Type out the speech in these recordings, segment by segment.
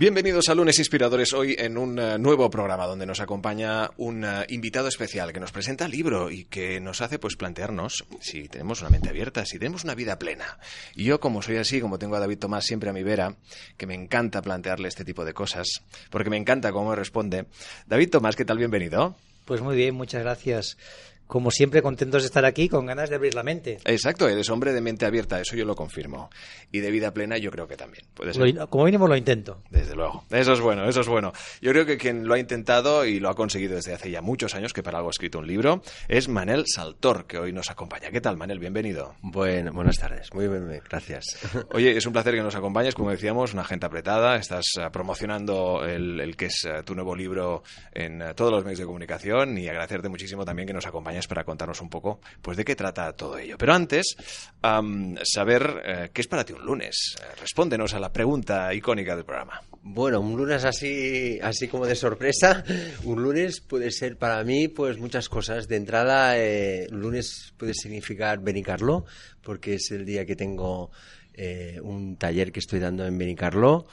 Bienvenidos a Lunes Inspiradores, hoy en un eh, nuevo programa donde nos acompaña un eh, invitado especial que nos presenta el libro y que nos hace pues plantearnos si tenemos una mente abierta, si tenemos una vida plena. Y yo como soy así, como tengo a David Tomás siempre a mi vera, que me encanta plantearle este tipo de cosas, porque me encanta cómo responde. David Tomás, ¿qué tal? Bienvenido. Pues muy bien, muchas gracias como siempre, contentos de estar aquí, con ganas de abrir la mente. Exacto, eres hombre de mente abierta, eso yo lo confirmo. Y de vida plena yo creo que también. ¿Puede ser? Lo, como mínimo lo intento. Desde luego. Eso es bueno, eso es bueno. Yo creo que quien lo ha intentado y lo ha conseguido desde hace ya muchos años, que para algo ha escrito un libro, es Manel Saltor, que hoy nos acompaña. ¿Qué tal, Manel? Bienvenido. Bueno, buenas tardes. Muy bien, gracias. Oye, es un placer que nos acompañes. Como decíamos, una gente apretada. Estás eh, promocionando el, el que es eh, tu nuevo libro en eh, todos los medios de comunicación y agradecerte muchísimo también que nos acompañes para contarnos un poco pues de qué trata todo ello. Pero antes, saber eh, qué es para ti un lunes. Eh, respóndenos a la pregunta icónica del programa. Bueno, un lunes así, así como de sorpresa, un lunes puede ser para mí pues muchas cosas. De entrada, eh, lunes puede significar Benicarlo, porque es el día que tengo un taller que estoy dando en Benicarlo.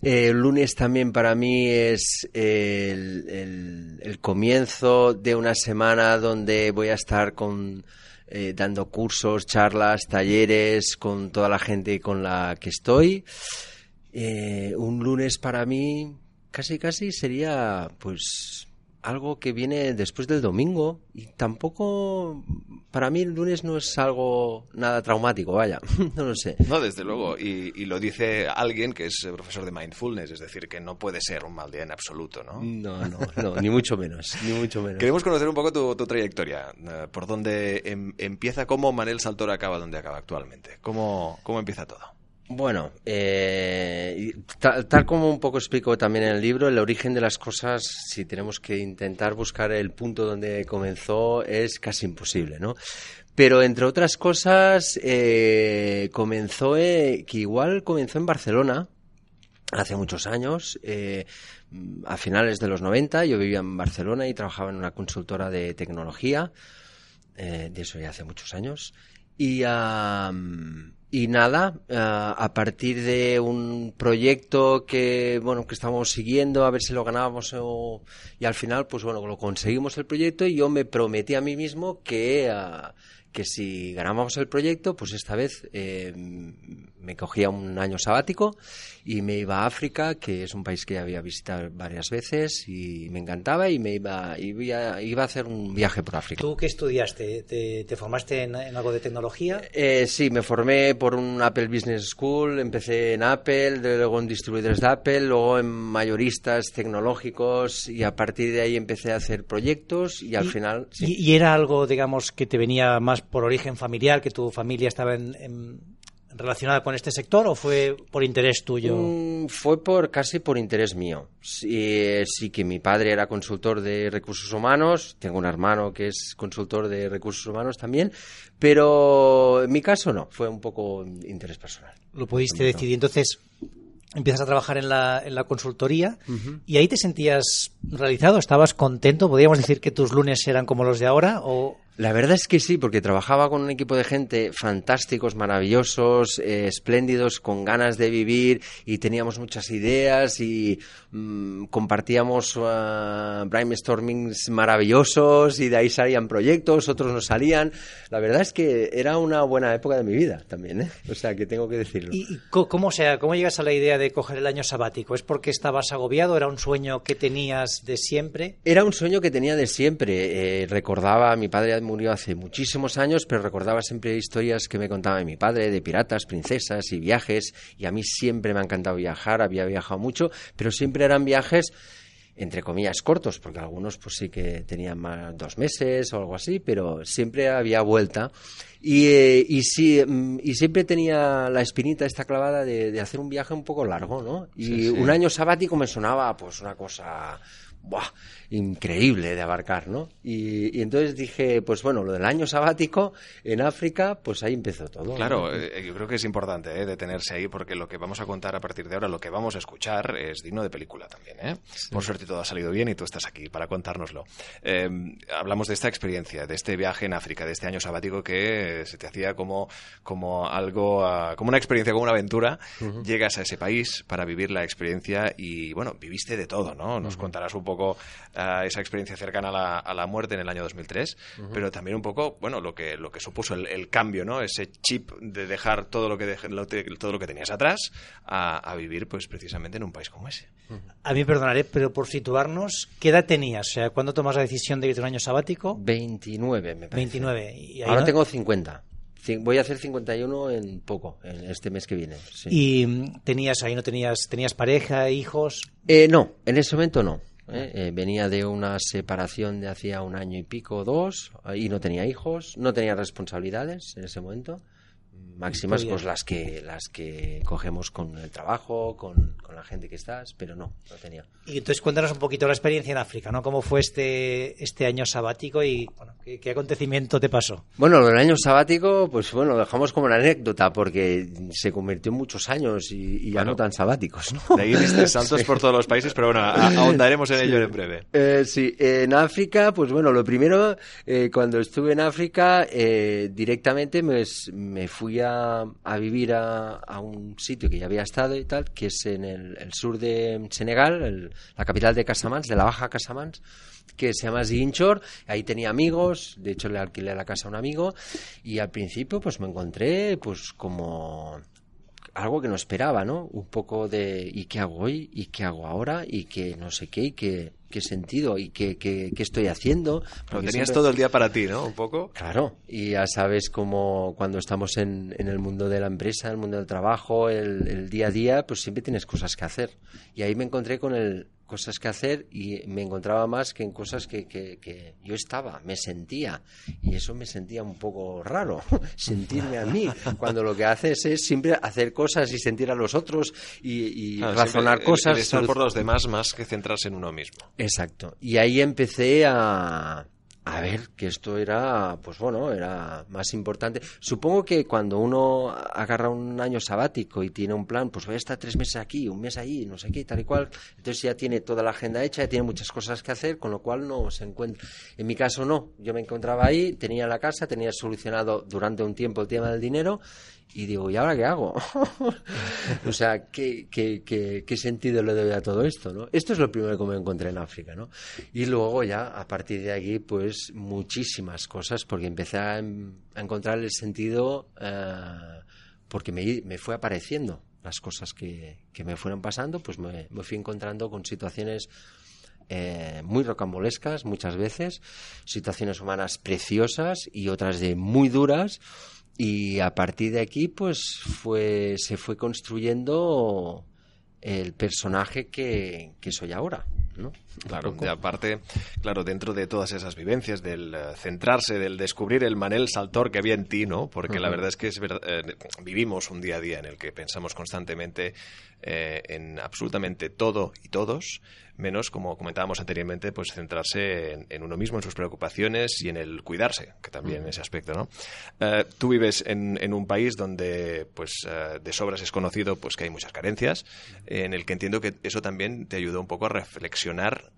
El lunes también para mí es el, comienzo de una semana donde voy a estar con, eh, dando cursos, charlas, talleres con toda la gente con la que estoy. Eh, un lunes para mí casi casi sería pues algo que viene después del domingo y tampoco para mí el lunes no es algo nada traumático, vaya, no lo sé. No, desde luego, y, y, lo dice alguien que es profesor de mindfulness, es decir, que no puede ser un mal día en absoluto, ¿no? No, no, no ni mucho menos, ni mucho menos. Queremos conocer un poco tu, tu trayectoria, eh, por dónde em, empieza, cómo Manel Saltor acaba donde acaba actualmente, cómo, cómo empieza todo. Bueno, eh, tal, como un poco explico también en el libro, el origen de las cosas, si tenemos que intentar buscar el punto donde comenzó, es casi imposible, ¿no? Pero entre otras cosas, eh, comenzó, eh, que igual comenzó en Barcelona, hace muchos años, eh, a finales de los 90, yo vivía en Barcelona y trabajaba en una consultora de tecnología, eh, de eso ya hace muchos años, y... Um, y nada, uh, a partir de un proyecto que bueno que estábamos siguiendo a ver si lo ganábamos o, y al final pues bueno lo conseguimos el proyecto y yo me prometí a mí mismo que uh, que si ganábamos el proyecto pues esta vez eh, me cogía un año sabático y me iba a África, que es un país que había visitado varias veces y me encantaba y me iba, iba, iba a hacer un viaje por África. ¿Tú qué estudiaste? ¿Te, te formaste en, en, algo de tecnología? Eh, sí, me formé por un Apple Business School, empecé en Apple, luego en distribuidores de Apple, luego en mayoristas tecnológicos y a partir de ahí empecé a hacer proyectos y al y, final... Sí. Y, era algo, digamos, que te venía más por origen familiar, que tu familia estaba en, en relacionada con este sector o fue por interés tuyo? Mm, fue por casi por interés mío. Sí, sí, que mi padre era consultor de recursos humanos, tengo un hermano que es consultor de recursos humanos también, pero en mi caso no, fue un poco interés personal. Lo pudiste decidir. Entonces, empiezas a trabajar en la, en la consultoría uh -huh. y ahí te sentías realizado, estabas contento, podríamos decir que tus lunes eran como los de ahora o la verdad es que sí, porque trabajaba con un equipo de gente fantásticos, maravillosos, eh, espléndidos, con ganas de vivir y teníamos muchas ideas y mmm, compartíamos uh, brainstormings maravillosos y de ahí salían proyectos, otros no salían. La verdad es que era una buena época de mi vida también, ¿eh? o sea que tengo que decirlo. ¿Y, cómo, sea, cómo llegas a la idea de coger el año sabático? ¿Es porque estabas agobiado? ¿Era un sueño que tenías de siempre? Era un sueño que tenía de siempre. Eh, recordaba a mi padre murió hace muchísimos años, pero recordaba siempre historias que me contaba mi padre de piratas, princesas y viajes. Y a mí siempre me ha encantado viajar, había viajado mucho, pero siempre eran viajes entre comillas cortos, porque algunos pues sí que tenían más dos meses o algo así, pero siempre había vuelta. Y, eh, y, sí, mm, y siempre tenía la espinita esta clavada de, de hacer un viaje un poco largo, ¿no? Y Sí, sí. un año sabático me sonaba pues una cosa ¡buah! Increíble de abarcar, ¿no? Y, y entonces dije, pues bueno, lo del año sabático en África, pues ahí empezó todo. ¿no? Claro, eh, yo creo que es importante eh, detenerse ahí porque lo que vamos a contar a partir de ahora, lo que vamos a escuchar es digno de película también. ¿eh? Por suerte todo ha salido bien y tú estás aquí para contárnoslo. Eh, hablamos de esta experiencia, de este viaje en África, de este año sabático que se te hacía como, como algo, ah, como una experiencia, como una aventura. Llegas a ese país para vivir la experiencia y bueno, viviste de todo, ¿no? Nos contarás un poco esa experiencia cercana a la, a la muerte en el año 2003, pero también un poco, bueno, lo que, lo que supuso el, el cambio, ¿no? Ese chip de dejar todo lo que, dej- lo te- todo lo que tenías atrás a, a vivir, pues precisamente en un país como ese. A mí perdonaré, pero por situarnos, ¿qué edad tenías? O sea, ¿cuándo tomas la decisión de irte un año sabático? 29, me parece. 29. Y ahí Ahora no- tengo 50. Cin- Voy a hacer 51 en poco, en este mes que viene. sí. Y tenías ahí no tenías tenías pareja, hijos. Eh, no, en ese momento no. ¿Eh? Eh, venía de una separación de hacía un año y pico, dos, y no tenía hijos, no tenía responsabilidades en ese momento. Máximas, pues las que, las que cogemos con el trabajo, con, con la gente que estás, pero no, no tenía. Y entonces cuéntanos un poquito la experiencia en África, ¿no? ¿Cómo fue este este año sabático y bueno, qué, qué acontecimiento te pasó? Bueno, del año sabático, pues bueno, lo dejamos como una anécdota porque se convirtió en muchos años y, y ya Claro. no tan sabáticos, ¿no? De ahí diste saltos por todos los países, pero bueno, ahondaremos en ello en breve. Eh, sí, en África, pues bueno, lo primero, eh, cuando estuve en África, eh, directamente me, me fui a, vivir a, un sitio que ya había estado y tal, que es en el, sur de Senegal, el- la capital de Casamance, de la Baja Casamance, que se llama Ziguinchor. Ahí tenía amigos, de hecho le alquilé la casa a un amigo, y al principio pues me encontré pues como algo que no esperaba, ¿no? Un poco de ¿y qué hago hoy? ¿y qué hago ahora? ¿y qué no sé qué? ¿y qué, qué sentido? ¿y qué, qué, qué estoy haciendo? Lo tenías siempre- todo el día para ti, ¿no? Un poco. Claro, y ya sabes cómo cuando estamos en, en el mundo de la empresa, el mundo del trabajo, el, el día a día, pues siempre tienes cosas que hacer. Y ahí me encontré con el cosas que hacer y me encontraba más que en cosas que, que, que yo estaba, me sentía. Y eso me sentía un poco raro, sentirme a mí, cuando lo que haces es siempre hacer cosas y sentir a los otros y, y Claro, razonar el- cosas. el estar por los demás más que centrarse en uno mismo. Exacto. Y ahí empecé a, a ver que esto era, pues bueno, era más importante. Supongo que cuando uno agarra un año sabático y tiene un plan, pues voy a estar tres meses aquí, un mes ahí, no sé qué, tal y cual, entonces ya tiene toda la agenda hecha, ya tiene muchas cosas que hacer, con lo cual no se encuentra. En mi caso no, yo me encontraba ahí, tenía la casa, tenía solucionado durante un tiempo el tema del dinero y digo, ¿y ahora qué hago? o sea, ¿qué, qué, qué, qué sentido le doy a todo esto? ¿no? Esto es lo primero que me encontré en África. ¿no? Y luego ya, a partir de aquí, pues muchísimas cosas, porque empecé a, em- a encontrar el sentido, eh, porque me, me fue apareciendo las cosas que, que me fueron pasando, pues me, me fui encontrando con situaciones eh, muy rocambolescas muchas veces, situaciones humanas preciosas y otras de muy duras. Y a partir de aquí, pues fue, se fue construyendo el personaje que, que soy ahora. ¿No? Claro, y aparte, claro, dentro de todas esas vivencias, del eh, centrarse, del descubrir el Manel Saltor que había en ti, ¿no? Porque la Ujú. verdad es que es verdad, eh, vivimos un día a día en el que pensamos constantemente eh, en absolutamente todo y todos, menos, como comentábamos anteriormente, pues centrarse en, en uno mismo, en sus preocupaciones y en el cuidarse, que también ese aspecto, ¿no? Eh, tú vives en, en un país donde, pues, eh, de sobras es conocido, pues, que hay muchas carencias, en el que entiendo que eso también te ayudó un poco a reflexionar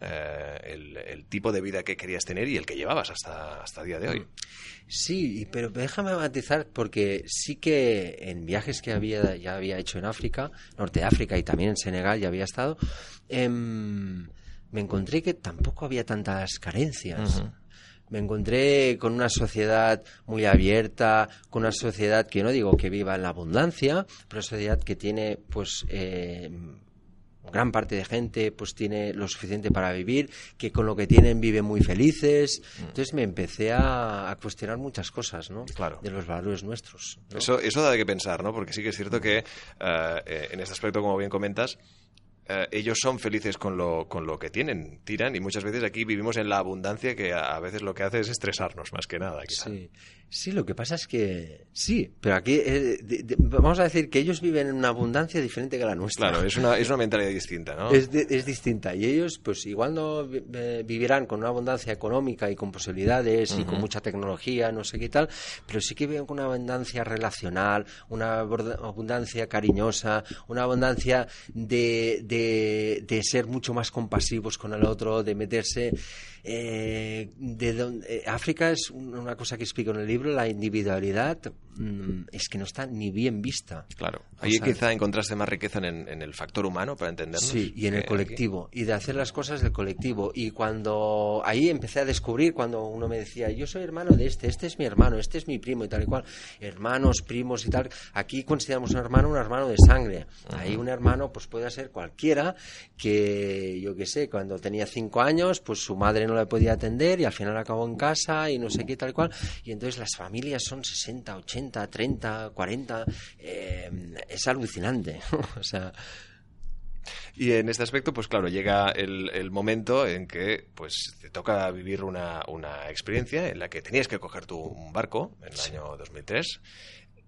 eh, el, el tipo de vida que querías tener y el que llevabas hasta, hasta el día de hoy. Sí, pero déjame matizar porque sí que en viajes que había ya había hecho en África, Norte de África y también en Senegal ya había estado, em, me encontré que tampoco había tantas carencias. Me encontré con una sociedad muy abierta, con una sociedad que no digo que viva en la abundancia, pero una sociedad que tiene pues eh, gran parte de gente pues tiene lo suficiente para vivir, que con lo que tienen viven muy felices. Mm. Entonces me empecé a, a cuestionar muchas cosas, ¿no? Claro. De los valores nuestros. ¿no? Eso, eso da de qué pensar, ¿no? Porque sí que es cierto que eh, en este aspecto, como bien comentas, eh, ellos son felices con lo, con lo que tienen, tiran, y muchas veces aquí vivimos en la abundancia que a, a veces lo que hace es estresarnos más que nada. quizá. Sí. Sí, lo que pasa es que sí, pero aquí eh, de- de- vamos a decir que ellos viven en una abundancia diferente que la nuestra. Claro, es una, es una mentalidad distinta, ¿no? Es, de- es distinta y ellos pues igual no eh, vivirán con una abundancia económica y con posibilidades y con mucha tecnología, no sé qué tal, pero sí que viven con una abundancia relacional, una abundancia cariñosa, una abundancia de, de, de ser mucho más compasivos con el otro, de meterse... eh, de eh, África es un- una cosa que explico en el libro, la individualidad mm, es que no está ni bien vista. Claro. O Ahí sea, quizá encontraste más riqueza en, el- en el factor humano para entendernos. Sí, y en el colectivo, y de hacer las cosas del colectivo. Y cuando ahí empecé a descubrir, cuando uno me decía, yo soy hermano de este, este es mi hermano, este es mi primo y tal y cual, hermanos, primos y tal, aquí consideramos un hermano un hermano de sangre. Ahí un hermano pues puede ser cualquiera que, yo qué sé, cuando tenía cinco años, pues su madre no le podía atender y al final acabó en casa y no sé qué tal y cual. Y entonces las familias son 60, 80, 30, 40, eh, es alucinante. o sea... Y en este aspecto, pues claro, llega el, el momento en que pues te toca vivir una, una experiencia en la que tenías que coger tu un barco en el año 2003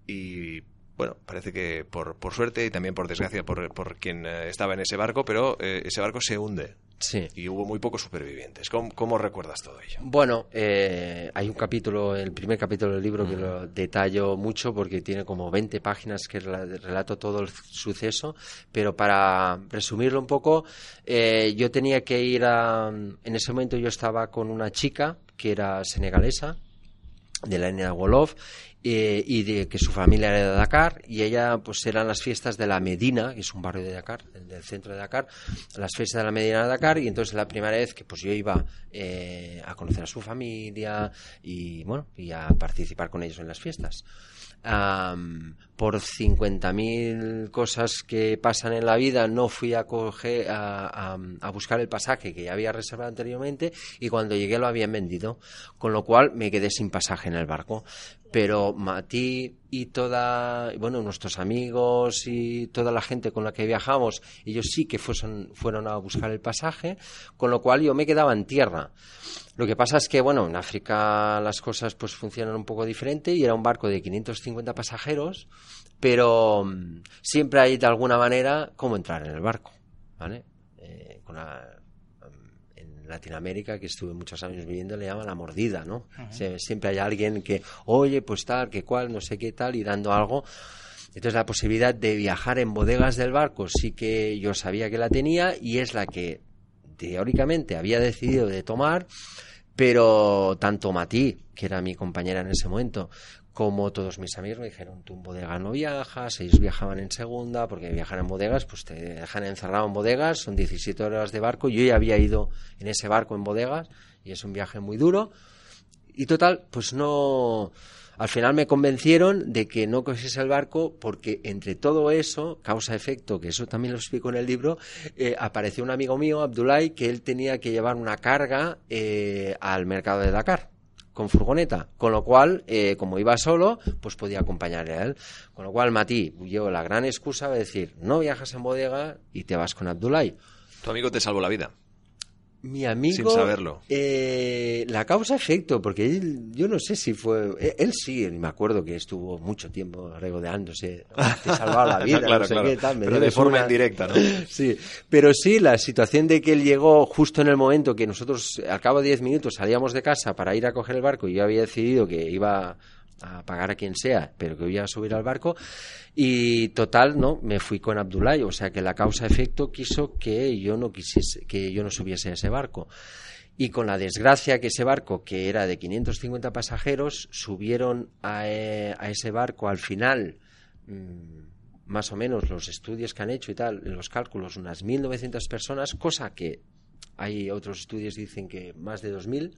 y bueno, parece que por, por suerte y también por desgracia por, por quien eh, estaba en ese barco, pero eh, ese barco se hunde Sí. y hubo muy pocos supervivientes. ¿Cómo, cómo recuerdas todo ello? Bueno, eh, hay un capítulo, el primer capítulo del libro que lo detallo mucho porque tiene como 20 páginas que rela- relato todo el suceso, pero para resumirlo un poco, eh, yo tenía que ir a... En ese momento yo estaba con una chica que era senegalesa, de la etnia Wolof, eh, y de que su familia era de Dakar y ella pues eran las fiestas de la Medina que es un barrio de Dakar el del centro de Dakar las fiestas de la Medina de Dakar y entonces la primera vez que pues yo iba eh, a conocer a su familia y bueno y a participar con ellos en las fiestas por 50.000 cosas que pasan en la vida no fui a, coger, a, a- buscar el pasaje que ya había reservado anteriormente y cuando llegué lo habían vendido, con lo cual me quedé sin pasaje en el barco. Pero Mati y toda, bueno, nuestros amigos y toda la gente con la que viajamos, ellos sí que fueron, fueron a buscar el pasaje, con lo cual yo me quedaba en tierra. Lo que pasa es que, bueno, en África las cosas pues funcionan un poco diferente y era un barco de 550 pasajeros, pero mm, siempre hay de alguna manera cómo entrar en el barco, ¿vale? Eh, con la- mm, en Latinoamérica, que estuve muchos años viviendo, le llaman la mordida, ¿no? Se- siempre hay alguien que, oye, pues tal, que cual, no sé qué tal, y dando algo. Entonces la posibilidad de viajar en bodegas del barco sí que yo sabía que la tenía y es la que teóricamente había decidido de tomar, pero tanto Matí, que era mi compañera en ese momento, como todos mis amigos me dijeron, tú en bodega no viajas, ellos viajaban en segunda, porque viajar en bodegas, pues te dejan encerrado en bodegas, son 17 horas de barco, yo ya había ido en ese barco en bodegas, y es un viaje muy duro, y total, pues no... Al final me convencieron de que no cogiese el barco porque entre todo eso, causa-efecto, que eso también lo explico en el libro, eh, apareció un amigo mío, Abdullah, que él tenía que llevar una carga eh, al mercado de Dakar con furgoneta, con lo cual, eh, como iba solo, pues podía acompañarle a él. Con lo cual, Mati, llevo la gran excusa de decir, no viajas en bodega y te vas con Abdullah. Tu amigo te salvó la vida. Mi amigo. Sin saberlo. eh, la causa-efecto, porque él, yo no sé si fue. Él, él sí, me acuerdo que estuvo mucho tiempo regodeándose. Te salvaba la vida, claro, no sé claro. qué tal. me Pero de forma una- indirecta, ¿no? Sí, pero sí, la situación de que él llegó justo en el momento que nosotros, al cabo de 10 minutos, salíamos de casa para ir a coger el barco y yo había decidido que iba a pagar a quien sea, pero que iba a subir al barco. Y total, no, me fui con Abdullah, o sea que la causa-efecto quiso que yo no quisiese, que yo no subiese a ese barco. Y con la desgracia que ese barco, que era de 550 pasajeros, subieron a, eh, a ese barco al final, mm, más o menos los estudios que han hecho y tal, los cálculos, unas 1.900 personas, cosa que hay otros estudios que dicen que más de 2.000,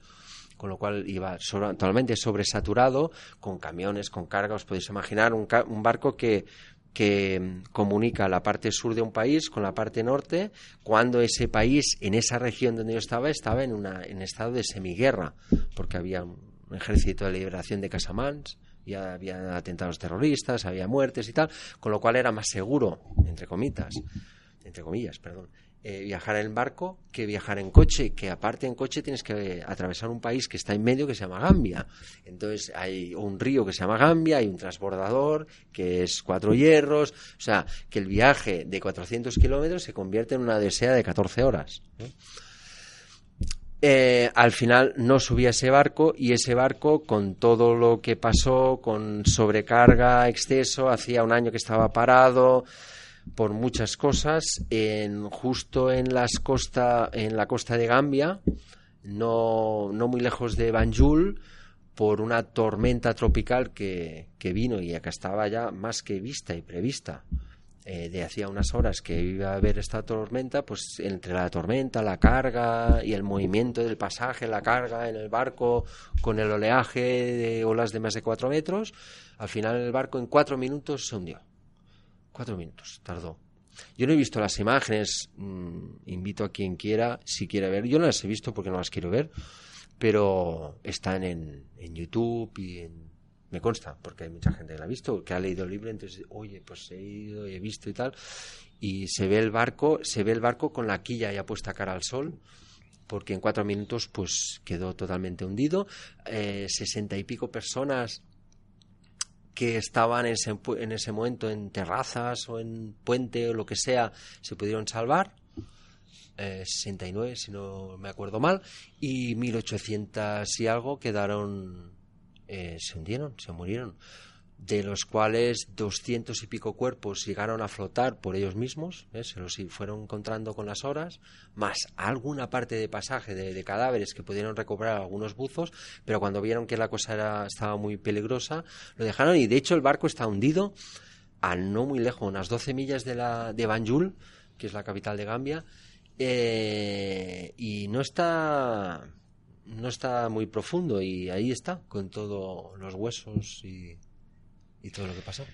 con lo cual iba sobre- totalmente sobresaturado, con camiones, con carga, os podéis imaginar un, un barco que que mm, comunica la parte sur de un país con la parte norte, cuando ese país, en esa región donde yo estaba, estaba en, una, en estado de semiguerra, porque había un ejército de liberación de Casamance, ya había atentados terroristas, había muertes y tal, con lo cual era más seguro, entre comitas, entre comillas, perdón, eh, viajar en barco que viajar en coche, que aparte en coche tienes que atravesar un país que está en medio que se llama Gambia. Entonces hay un río que se llama Gambia, hay un transbordador que es cuatro hierros, o sea, que el viaje de 400 kilómetros se convierte en una desea de 14 horas. Eh, al final no subía ese barco y ese barco con todo lo que pasó, con sobrecarga, exceso, hacía un año que estaba parado, por muchas cosas. En, justo en, las costa, en la costa de Gambia, no, muy lejos de Banjul, por una tormenta tropical que, que, vino y acá estaba ya más que vista y prevista. Eh, de hacía unas horas que iba a haber esta tormenta, pues entre la tormenta, la carga y el movimiento del pasaje, la carga en el barco con el oleaje de olas de más de cuatro metros, al final el barco en cuatro minutos se hundió. Cuatro minutos tardó. Yo no he visto las imágenes, mm, invito a quien quiera, si quiere ver. Yo no las he visto porque no las quiero ver, pero están en, en YouTube y en, me consta, porque hay mucha gente que la ha visto, que ha leído el libro, entonces, oye, pues he ido y he visto y tal, y se ve el barco, se ve el barco con la quilla ya puesta cara al sol, porque en cuatro minutos pues quedó totalmente hundido, eh, sesenta y pico personas que estaban en ese, en ese momento en terrazas o en puente o lo que sea, se pudieron salvar. 69, eh, si no me acuerdo mal, y 1800 y algo quedaron, eh, se hundieron, se murieron de los cuales doscientos y pico cuerpos llegaron a flotar por ellos mismos, ¿eh? se los fueron encontrando con las horas, más alguna parte de pasaje de, cadáveres que pudieron recuperar algunos buzos, pero cuando vieron que la cosa era, estaba muy peligrosa, lo dejaron y de hecho el barco está hundido a no muy lejos, unas 12 millas de, la, de Banjul, que es la capital de Gambia, eh, y no está no está muy profundo y ahí está con todos los huesos y y todo lo que pasó.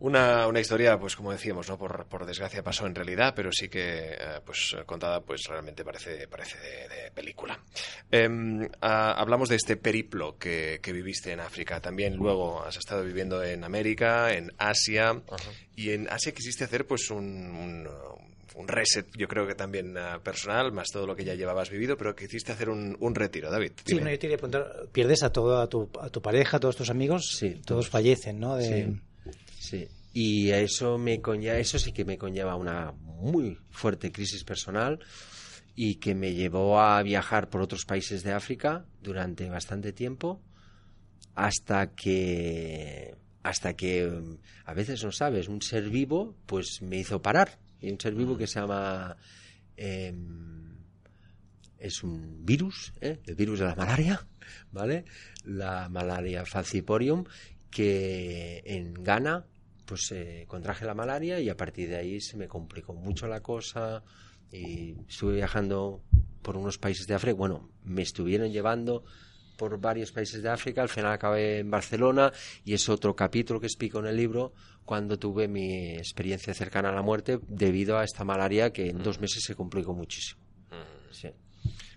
Una, una, historia, pues como decíamos, no por, por, desgracia pasó en realidad, pero sí que, eh, pues contada, pues realmente parece, parece de, película. Em, hablamos de este periplo que, que, viviste en África. También luego has estado viviendo en América, en Asia, y en Asia quisiste hacer, pues un un reset, yo creo que también uh, personal, más todo lo que ya llevabas vivido, pero que hiciste hacer un, un retiro, David. Sí, no, yo te preguntar, pierdes a, todo, a, tu, a tu pareja, a todos tus amigos, sí, todos, fallecen, ¿no? Sí, sí. Y eso, me conlleva, eso sí que me conlleva una muy fuerte crisis personal y que me llevó a viajar por otros países de África durante bastante tiempo hasta que hasta que a veces no sabes un ser vivo pues me hizo parar hay un ser vivo que se llama... Em, es un virus, ¿eh? el virus de la malaria, ¿vale? La malaria falciporium, que en Ghana pues eh, contraje la malaria y a partir de ahí se me complicó mucho la cosa y estuve viajando por unos países de África, bueno, me estuvieron llevando por varios países de África, al final acabé en Barcelona y es otro capítulo que explico en el libro cuando tuve mi experiencia cercana a la muerte debido a esta malaria que en dos meses se complicó muchísimo.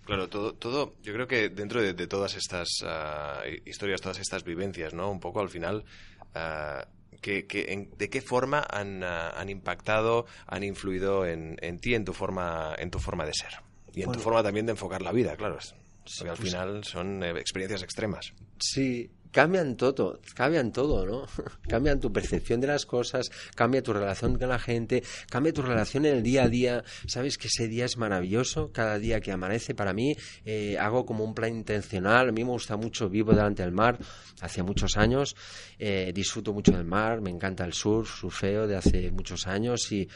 Claro, todo, todo, yo creo que dentro de, todas estas ah, historias, todas estas vivencias, ¿no? Un poco al final, uh, ¿de qué forma han, ah, han, impactado, han influido en, en, ti, en tu forma, en tu forma de ser y en tu forma también de enfocar la vida, claro. Porque al pues final son eh, experiencias extremas. Sí, cambian todo, cambian todo, ¿no? cambian tu percepción de las cosas, cambia tu relación con la gente, cambia tu relación en el día a día. Sabes que ese día es maravilloso, cada día que amanece para mí eh, hago como un plan intencional. A mí me gusta mucho, vivo delante del mar hace muchos años, eh, disfruto mucho del mar, me encanta el surf, surfeo de hace muchos años y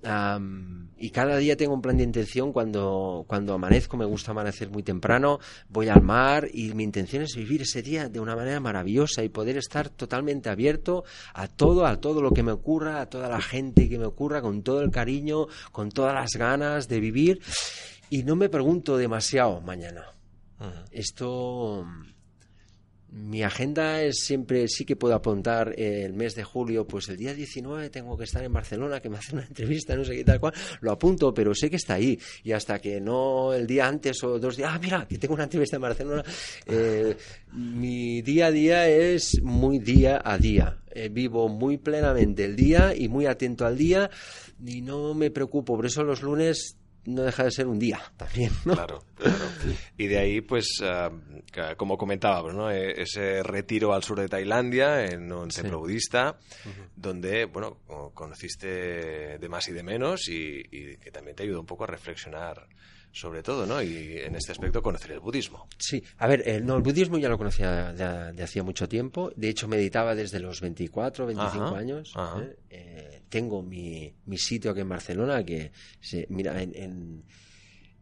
y cada día tengo un plan de intención. Cuando, cuando amanezco, me gusta amanecer muy temprano, voy al mar y mi intención es vivir ese día de una manera maravillosa y poder estar totalmente abierto a todo, a todo lo que me ocurra, a toda la gente que me ocurra, con todo el cariño, con todas las ganas de vivir. Y no me pregunto demasiado mañana. Esto mi agenda es siempre, sí que puedo apuntar el mes de julio, pues el día 19 tengo que estar en Barcelona, que me hacen una entrevista, no sé qué tal cual, lo apunto, pero sé que está ahí. Y hasta que no el día antes o dos días, ah, mira, que tengo una entrevista en Barcelona, eh, mi día a día es muy día a día. Eh, vivo muy plenamente el día y muy atento al día y no me preocupo. Por eso los lunes no deja de ser un día también, ¿no? Claro, claro. Y de ahí, pues, ah, como comentábamos, ¿no? E- Ese retiro al sur de Tailandia, en un templo budista, donde, bueno, co- conociste de más y de menos y, y que también te ayudó un poco a reflexionar sobre todo, ¿no? Y en este aspecto conocer el budismo. Sí, a ver, eh, no, el budismo ya lo conocía de, de hacía mucho tiempo. De hecho, meditaba desde los 24, 25 Ajá, años. ajá. ¿eh? Eh, tengo mi, mi sitio aquí en Barcelona que, se, mira, en, en,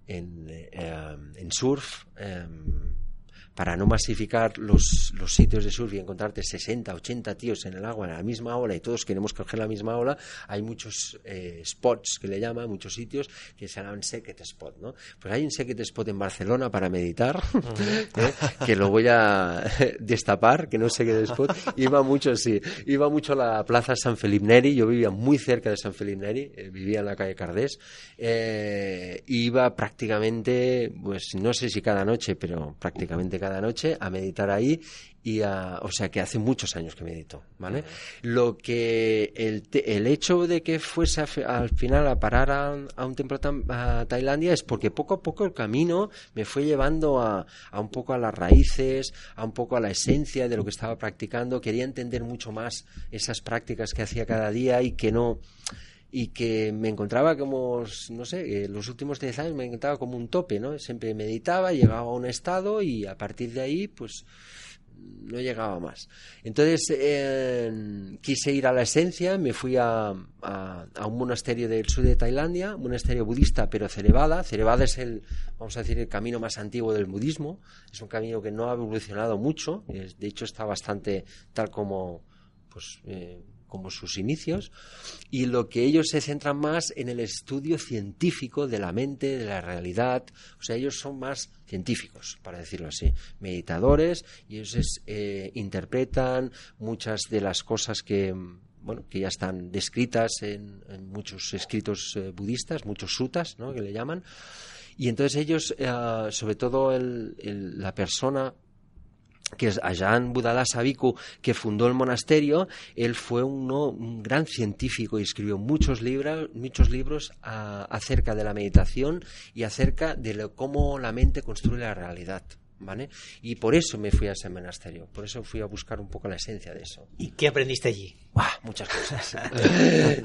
en, eh, em, en surf, em, para no masificar los, los sitios de surf y encontrarte 60, 80 tíos en el agua en la misma ola y todos queremos coger la misma ola, hay muchos eh, spots que le llaman, muchos sitios que se llaman secret spot, ¿no? Pues hay un secret spot en Barcelona para meditar, ¿eh? que lo voy a destapar, que no sé qué spot. Iba mucho, sí, iba mucho a la plaza San Felip Neri, yo vivía muy cerca de San Felip Neri, eh, vivía en la calle Cardés, eh, iba prácticamente, pues no sé si cada noche, pero prácticamente cada noche a meditar ahí y a, o sea que hace muchos años que medito, ¿vale? Lo que el, te- el hecho de que fuese a al final a parar a, a un templo tam- a Tailandia es porque poco a poco el camino me fue llevando a, a un poco a las raíces, a un poco a la esencia de lo que estaba practicando, quería entender mucho más esas prácticas que hacía cada día y que no y que me encontraba como, no sé, eh, los últimos 10 años me encontraba como un tope, ¿no? Siempre meditaba, llegaba a un estado y a partir de ahí, pues no llegaba más. Entonces eh, quise ir a la esencia, me fui a, a- a un monasterio del sur de Tailandia, un monasterio budista pero Theravada. Theravada es el, vamos a decir, el camino más antiguo del budismo. Es un camino que no ha evolucionado mucho, es- de hecho está bastante tal como, pues, eh, como sus inicios y lo que ellos se centran más en el estudio científico de la mente, de la realidad, o sea, ellos son más científicos, para decirlo así, meditadores, y ellos es, eh, interpretan muchas de las cosas que bueno, que ya están descritas en, en muchos escritos eh, budistas, muchos sutas, ¿no? que le llaman, y entonces ellos, eh, sobre todo el- el- la persona que es Ajahn Buddhadasa Bhikkhu, que fundó el monasterio, él fue un gran científico y escribió muchos libros, muchos libros acerca de la meditación y acerca de cómo la mente construye la realidad. ¿Vale? Y por eso me fui a ese monasterio, por eso fui a buscar un poco la esencia de eso. ¿Y qué aprendiste allí? ¡Buah! muchas cosas.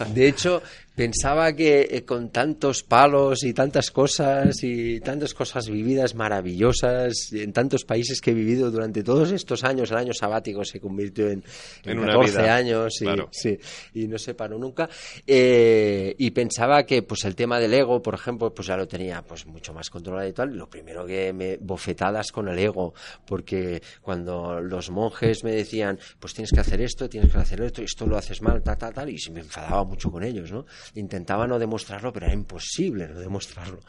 De hecho, pensaba que eh, con tantos palos y tantas cosas y tantas cosas vividas maravillosas en tantos países que he vivido durante todos estos años, el año sabático se convirtió en, en En una 14 vida, años y, claro. sí, y no se paró nunca. Eh, y pensaba que pues el tema del ego, por ejemplo, pues ya lo tenía pues mucho más controlado y tal. Lo primero que me bofetadas con el ego, porque cuando los monjes me decían, pues tienes que hacer esto, tienes que hacer esto, esto lo haces mal, tal, tal, tal, y me enfadaba mucho con ellos, ¿no? Intentaba no demostrarlo, pero era imposible no demostrarlo.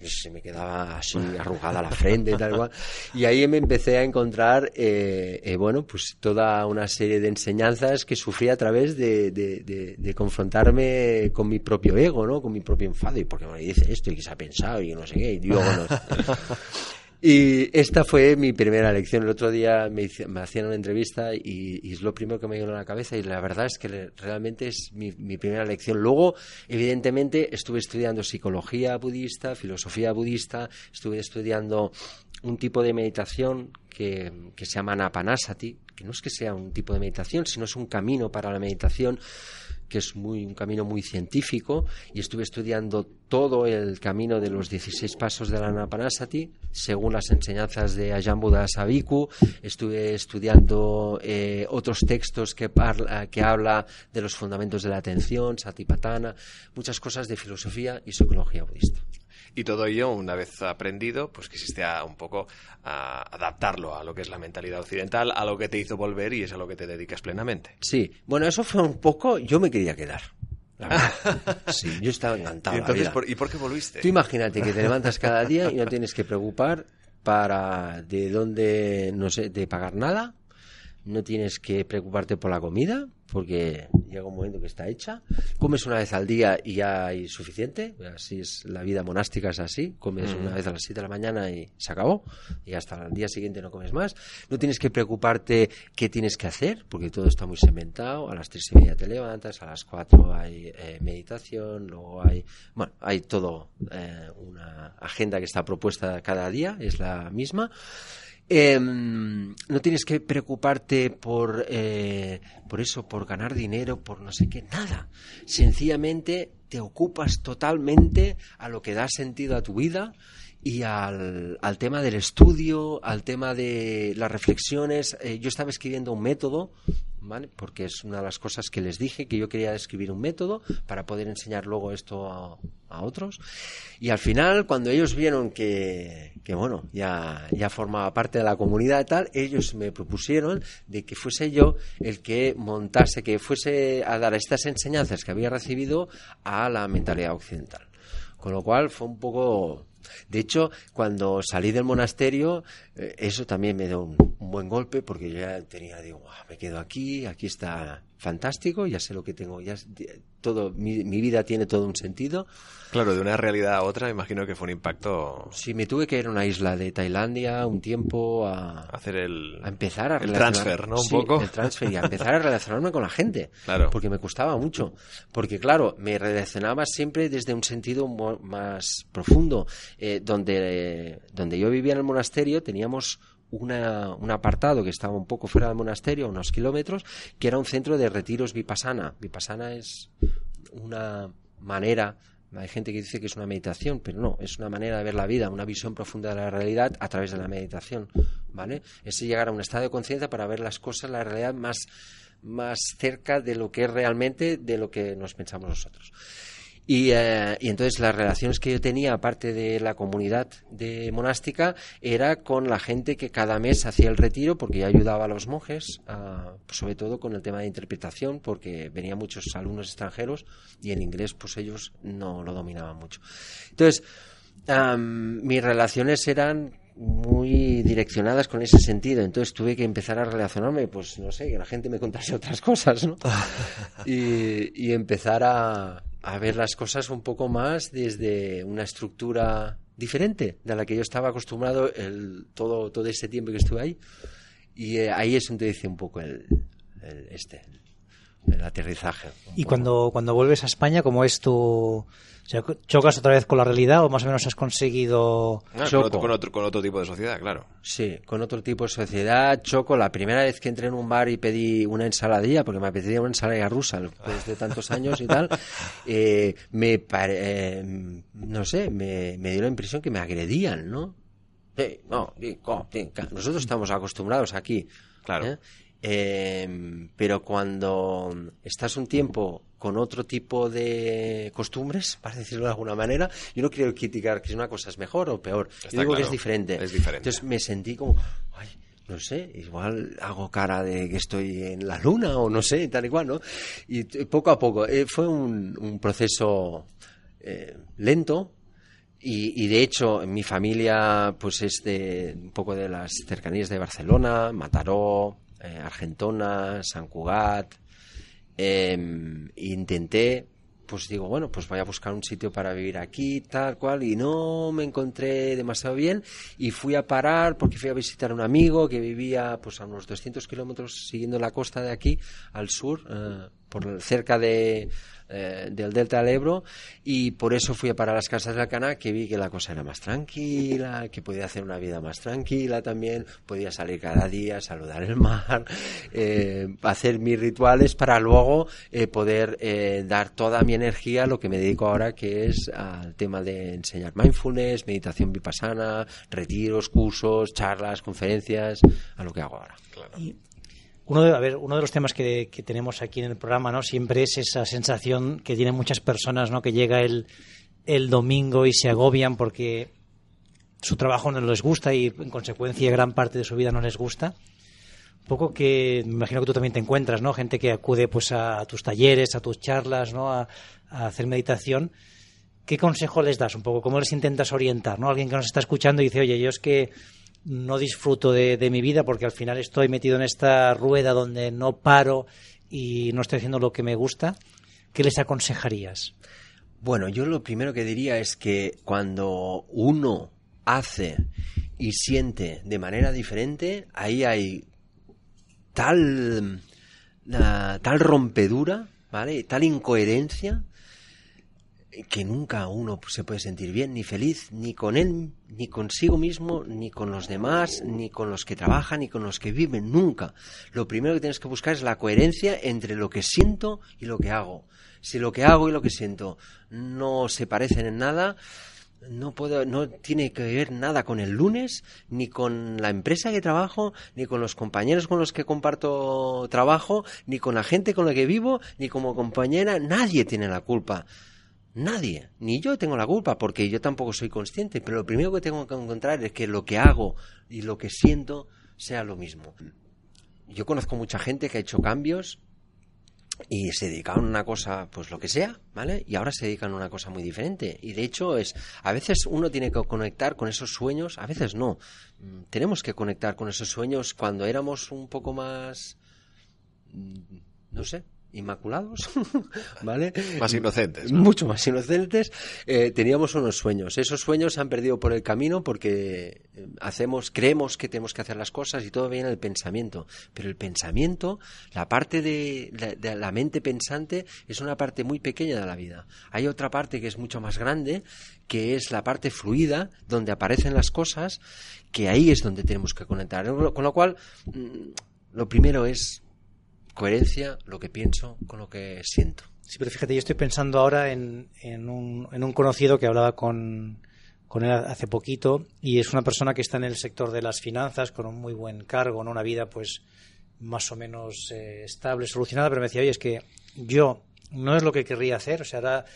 Se me quedaba así arrugada la frente y tal cual. Y ahí me empecé a encontrar, eh, eh, bueno, pues toda una serie de enseñanzas que sufrí a través de, de- de- de confrontarme con mi propio ego, ¿no? Con mi propio enfado. ¿Y por qué me dice esto? ¿Y qué se ha pensado? Y no sé qué. Y digo, bueno, y esta fue mi primera lección. El otro día me, me hacían una entrevista y, es lo primero que me vino a la cabeza y la verdad es que realmente es mi, mi primera lección. Luego, evidentemente, estuve estudiando psicología budista, filosofía budista, estuve estudiando un tipo de meditación que, que se llama Napanasati, que no es que sea un tipo de meditación, sino es un camino para la meditación que es muy, un camino muy científico, y estuve estudiando todo el camino de los 16 pasos de la Anapanasati, según las enseñanzas de Ajahn Buddhasa Bhikkhu. Estuve estudiando eh, otros textos que, parla, que habla de los fundamentos de la atención, Satipatthana, muchas cosas de filosofía y psicología budista. Y todo ello, una vez aprendido, pues quisiste a, un poco a adaptarlo a lo que es la mentalidad occidental, a lo que te hizo volver y es a lo que te dedicas plenamente. Sí, bueno, eso fue un poco, yo me quería quedar. Sí, yo estaba encantado. ¿Y, la entonces, vida. por, ¿y por qué volviste? Tú imagínate que te levantas cada día y no tienes que preocupar para de dónde, no sé, de pagar nada, no tienes que preocuparte por la comida, porque llega un momento que está hecha. Comes una vez al día y ya hay suficiente. Así es, la vida monástica es así. Comes una vez a las 7 de la mañana y se acabó. Y hasta el día siguiente no comes más. No tienes que preocuparte qué tienes que hacer, porque todo está muy cementado. A las 3 y media te levantas, a las 4 hay eh, meditación, luego hay, bueno, hay todo, eh, una agenda que está propuesta cada día, es la misma. Em, no tienes que preocuparte por, eh, por eso, por ganar dinero, por no sé qué, nada. Sencillamente te ocupas totalmente a lo que da sentido a tu vida y al, al tema del estudio, al tema de las reflexiones. Eh, yo estaba escribiendo un método porque es una de las cosas que les dije, que yo quería escribir un método para poder enseñar luego esto a, otros. Y al final, cuando ellos vieron que, que, bueno, ya, ya formaba parte de la comunidad y tal, ellos me propusieron de que fuese yo el que montase, que fuese a dar estas enseñanzas que había recibido a la mentalidad occidental. Con lo cual fue un poco de hecho, cuando salí del monasterio, eh, eso también me dio un, buen golpe porque yo ya tenía, digo, me quedo aquí, aquí está fantástico, ya sé lo que tengo, ya todo, mi, vida tiene todo un sentido. Claro, de una realidad a otra, imagino que fue un impacto. Sí, me tuve que ir a una isla de Tailandia un tiempo a hacer el, a empezar a el transfer, ¿no? Un poco. El transfer y a empezar a relacionarme con la gente. Claro. Porque me costaba mucho. Porque, claro, me relacionaba siempre desde un sentido más profundo. Eh, donde, donde yo vivía en el monasterio teníamos una, un apartado que estaba un poco fuera del monasterio, unos kilómetros, que era un centro de retiros vipassana. Vipassana es una manera, hay gente que dice que es una meditación, pero no, es una manera de ver la vida, una visión profunda de la realidad a través de la meditación, ¿vale? Es llegar a un estado de conciencia para ver las cosas, la realidad más, más cerca de lo que es realmente, de lo que nos pensamos nosotros. Eh, y, entonces las relaciones que yo tenía, aparte de la comunidad de monástica, era con la gente que cada mes hacía el retiro, porque yo ayudaba a los monjes, sobre todo con el tema de interpretación, porque venían muchos alumnos extranjeros y el inglés, pues ellos no lo dominaban mucho. Entonces, mis relaciones eran muy direccionadas con ese sentido. Entonces tuve que empezar a relacionarme, pues no sé, que la gente me contase otras cosas, ¿no? y empezar a, a ver las cosas un poco más desde una estructura diferente de la que yo estaba acostumbrado el, todo, todo este tiempo que estuve ahí. Y eh, ahí es donde dice un poco el, este, el aterrizaje. ¿Y cuando, cuando vuelves a España, cómo es tu, ¿chocas otra vez con la realidad o más o menos has conseguido...? Ah, con, otro, con, otro, tipo de sociedad, claro. Sí, con otro tipo de sociedad. Choco, la primera vez que entré en un bar y pedí una ensaladilla, porque me apetecía una ensalada rusa después de tantos años y tal, eh, me eh, no sé, me, dio la impresión que me agredían, ¿no? no, nosotros estamos acostumbrados aquí. Claro. ¿eh? Pero cuando estás un tiempo con otro tipo de costumbres, para decirlo de alguna manera, yo no quiero criticar que una cosa es mejor o peor, yo digo que es diferente. es diferente. Entonces me sentí como, ay, no sé, igual hago cara de que estoy en la luna o no sé, tal y cual, ¿no? Y poco a poco, eh, fue un, proceso eh, lento, y, y, de hecho, mi familia pues es de un poco de las cercanías de Barcelona, Mataró, eh, Argentona, San Cugat. Em, intenté, pues digo, bueno, pues voy a buscar un sitio para vivir aquí, tal cual, y no me encontré demasiado bien y fui a parar porque fui a visitar a un amigo que vivía pues a unos 200 kilómetros siguiendo la costa de aquí, al sur, eh, por cerca de eh, del Delta del Ebro y por eso fui a parar a las casas de Alcaná que vi que la cosa era más tranquila, que podía hacer una vida más tranquila también, podía salir cada día, saludar el mar, eh, hacer mis rituales para luego eh, poder dar toda mi energía a lo que me dedico ahora que es al tema de enseñar mindfulness, meditación vipassana, retiros, cursos, charlas, conferencias, a lo que hago ahora. Uno de, a ver, uno de los temas que, tenemos aquí en el programa, ¿no? Siempre es esa sensación que tienen muchas personas, ¿no? Que llega el, el domingo y se agobian porque su trabajo no les gusta y en consecuencia gran parte de su vida no les gusta. Un poco que me imagino que tú también te encuentras, ¿no? Gente que acude pues a, tus talleres, a tus charlas, ¿no? A, a hacer meditación ¿qué consejo les das un poco? ¿Cómo les intentas orientar? ¿no? Alguien que nos está escuchando y dice, oye, yo es que no disfruto de, mi vida porque al final estoy metido en esta rueda donde no paro y no estoy haciendo lo que me gusta. ¿Qué les aconsejarías? Bueno, yo lo primero que diría es que cuando uno hace y siente de manera diferente, ahí hay tal, uh, tal rompedura, ¿vale? Tal incoherencia que nunca uno se puede sentir bien, ni feliz, ni con él, ni consigo mismo, ni con los demás, ni con los que trabajan, ni con los que viven, nunca. Lo primero que tienes que buscar es la coherencia entre lo que siento y lo que hago. Si lo que hago y lo que siento no se parecen en nada, no puedo, no tiene que ver nada con el lunes, ni con la empresa que trabajo, ni con los compañeros con los que comparto trabajo, ni con la gente con la que vivo, ni como compañera, nadie tiene la culpa. Nadie, ni yo tengo la culpa, porque yo tampoco soy consciente, pero lo primero que tengo que encontrar es que lo que hago y lo que siento sea lo mismo. Yo conozco mucha gente que ha hecho cambios y se dedicaban a una cosa, pues lo que sea, ¿vale? Y ahora se dedican a una cosa muy diferente. Y de hecho es, a veces uno tiene que conectar con esos sueños, a veces no. Mm, tenemos que conectar con esos sueños cuando éramos un poco más, mm, no sé, inmaculados, ¿vale? Más inocentes. Mucho más inocentes. Eh, teníamos unos sueños. Esos sueños se han perdido por el camino porque eh, hacemos, creemos que tenemos que hacer las cosas y todo viene del pensamiento. Pero el pensamiento, la parte de la, de la mente pensante, es una parte muy pequeña de la vida. Hay otra parte que es mucho más grande, que es la parte fluida, donde aparecen las cosas, que ahí es donde tenemos que conectar. Con lo cual, mm, lo primero es coherencia lo que pienso con lo que siento. Sí, pero fíjate, yo estoy pensando ahora en, en, un, en un, conocido que hablaba con, con, él hace poquito y es una persona que está en el sector de las finanzas con un muy buen cargo, ¿no? una vida pues más o menos eh, estable, solucionada, pero me decía, oye, es que yo no es lo que querría hacer, o sea, ahora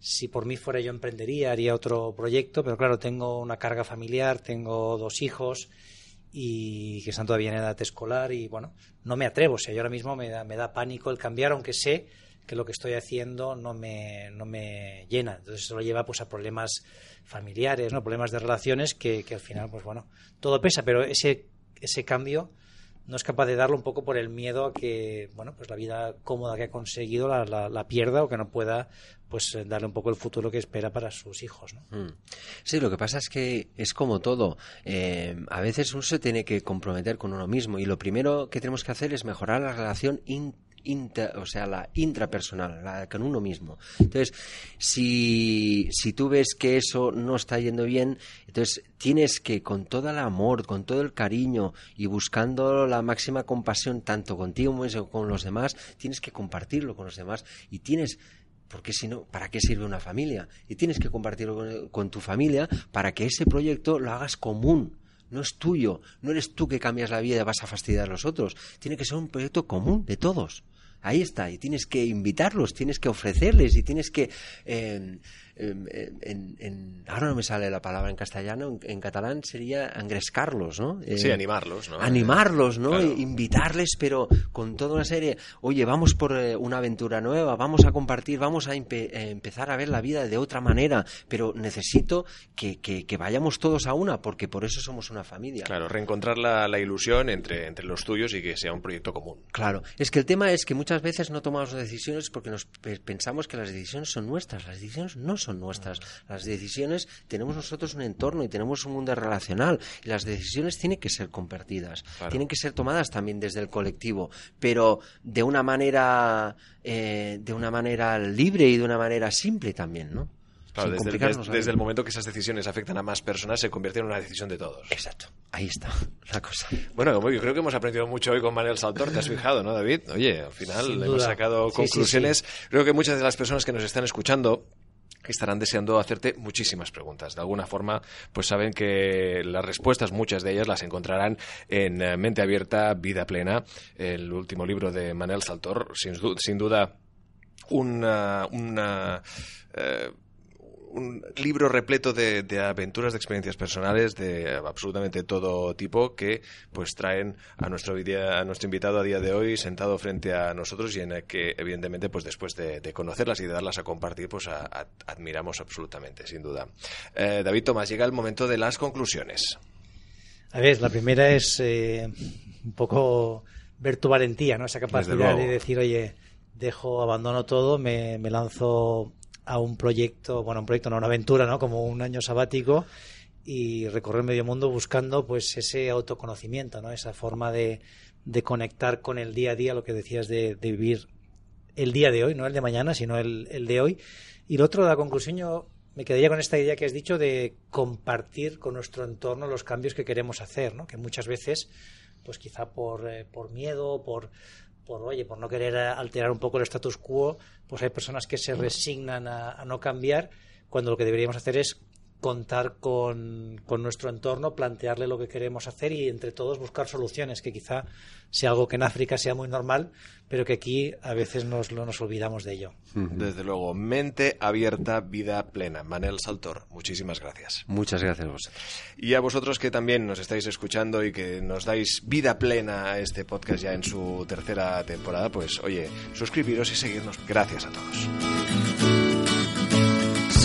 si por mí fuera yo emprendería, haría otro proyecto, pero claro, tengo una carga familiar, tengo dos hijos y que están todavía en edad escolar y bueno, no me atrevo, o sea, yo ahora mismo me da, me da pánico el cambiar, aunque sé que lo que estoy haciendo no me, no me llena. Entonces eso lo lleva pues a problemas familiares, ¿no? problemas de relaciones que, que al final, pues bueno, todo pesa, pero ese, ese cambio no es capaz de darlo un poco por el miedo a que bueno pues la vida cómoda que ha conseguido la, pierda o que no pueda pues darle un poco el futuro que espera para sus hijos ¿no? Mm. sí lo que pasa es que es como todo eh, a veces uno se tiene que comprometer con uno mismo y lo primero que tenemos que hacer es mejorar la relación Inter, o sea, la intrapersonal, la con uno mismo. Entonces, si, si tú ves que eso no está yendo bien, entonces tienes que, con todo el amor, con todo el cariño y buscando la máxima compasión, tanto contigo como con los demás, tienes que compartirlo con los demás y tienes porque si no, ¿para qué sirve una familia? Y tienes que compartirlo con, con, tu familia para que ese proyecto lo hagas común. No es tuyo, no eres tú que cambias la vida y vas a fastidiar a los otros. Tiene que ser un proyecto común de todos. Ahí está, y tienes que invitarlos, tienes que ofrecerles y tienes que... Eh, en, en, ahora no me sale la palabra en castellano, en, en catalán sería engrescarlos, ¿no? Eh, sí, animarlos, ¿no? Animarlos, ¿no? Claro. Invitarles, pero con toda una serie, oye, vamos por eh, una aventura nueva, vamos a compartir, vamos a empe eh, empezar a ver la vida de otra manera, pero necesito que, que, que, vayamos todos a una, porque por eso somos una familia. Claro, reencontrar la, la ilusión entre, entre los tuyos y que sea un proyecto común. Claro, es que el tema es que muchas veces no tomamos decisiones porque nos pensamos que las decisiones son nuestras, las decisiones no son son nuestras. Las decisiones, tenemos nosotros un entorno y tenemos un mundo relacional y las decisiones tienen que ser compartidas, claro. tienen que ser tomadas también desde el colectivo, pero de una manera, eh, de una manera libre y de una manera simple también, ¿no? Claro, desde, el, desde, desde, el momento que esas decisiones afectan a más personas, se convierte en una decisión de todos. Exacto. Ahí está la cosa. Bueno, yo creo que hemos aprendido mucho hoy con Manuel Saltor, te has fijado, ¿no, David? Oye, al final hemos sacado conclusiones. Sí, sí, sí. Creo que muchas de las personas que nos están escuchando que estarán deseando hacerte muchísimas preguntas. De alguna forma, pues saben que las respuestas, muchas de ellas, las encontrarán en eh, Mente Abierta, Vida Plena, el último libro de Manel Saltor, sin, duda una, una eh, un libro repleto de, de, aventuras, de experiencias personales de absolutamente todo tipo que pues traen a nuestro, a nuestro invitado a día de hoy sentado frente a nosotros y en el que evidentemente pues después de, conocerlas y de darlas a compartir pues admiramos absolutamente, sin duda. Eh, David Tomás, llega el momento de las conclusiones. A ver, la primera es eh, un poco ver tu valentía, ¿no? Esa capacidad de decir, oye, dejo, abandono todo, me, me lanzo a un proyecto, bueno, un proyecto, no, una aventura, ¿no? Como un año sabático y recorrer medio mundo buscando pues ese autoconocimiento, ¿no? Esa forma de, de conectar con el día a día, lo que decías de, vivir el día de hoy, no el de mañana, sino el, el de hoy. Y lo otro, la conclusión, yo me quedaría con esta idea que has dicho de compartir con nuestro entorno los cambios que queremos hacer, ¿no? Que muchas veces, pues quizá por, eh, por miedo, por por oye, por no querer alterar un poco el status quo, pues hay personas que se resignan a, no cambiar, cuando lo que deberíamos hacer es contar con, nuestro entorno, plantearle lo que queremos hacer y entre todos buscar soluciones, que quizá sea algo que en África sea muy normal, pero que aquí a veces nos, nos olvidamos de ello. Desde luego, mente abierta, vida plena. Manel Saltor, muchísimas gracias. Muchas gracias a vosotros. Y a vosotros que también nos estáis escuchando y que nos dais vida plena a este podcast ya en su tercera temporada, pues oye, suscribiros y seguirnos. Gracias a todos.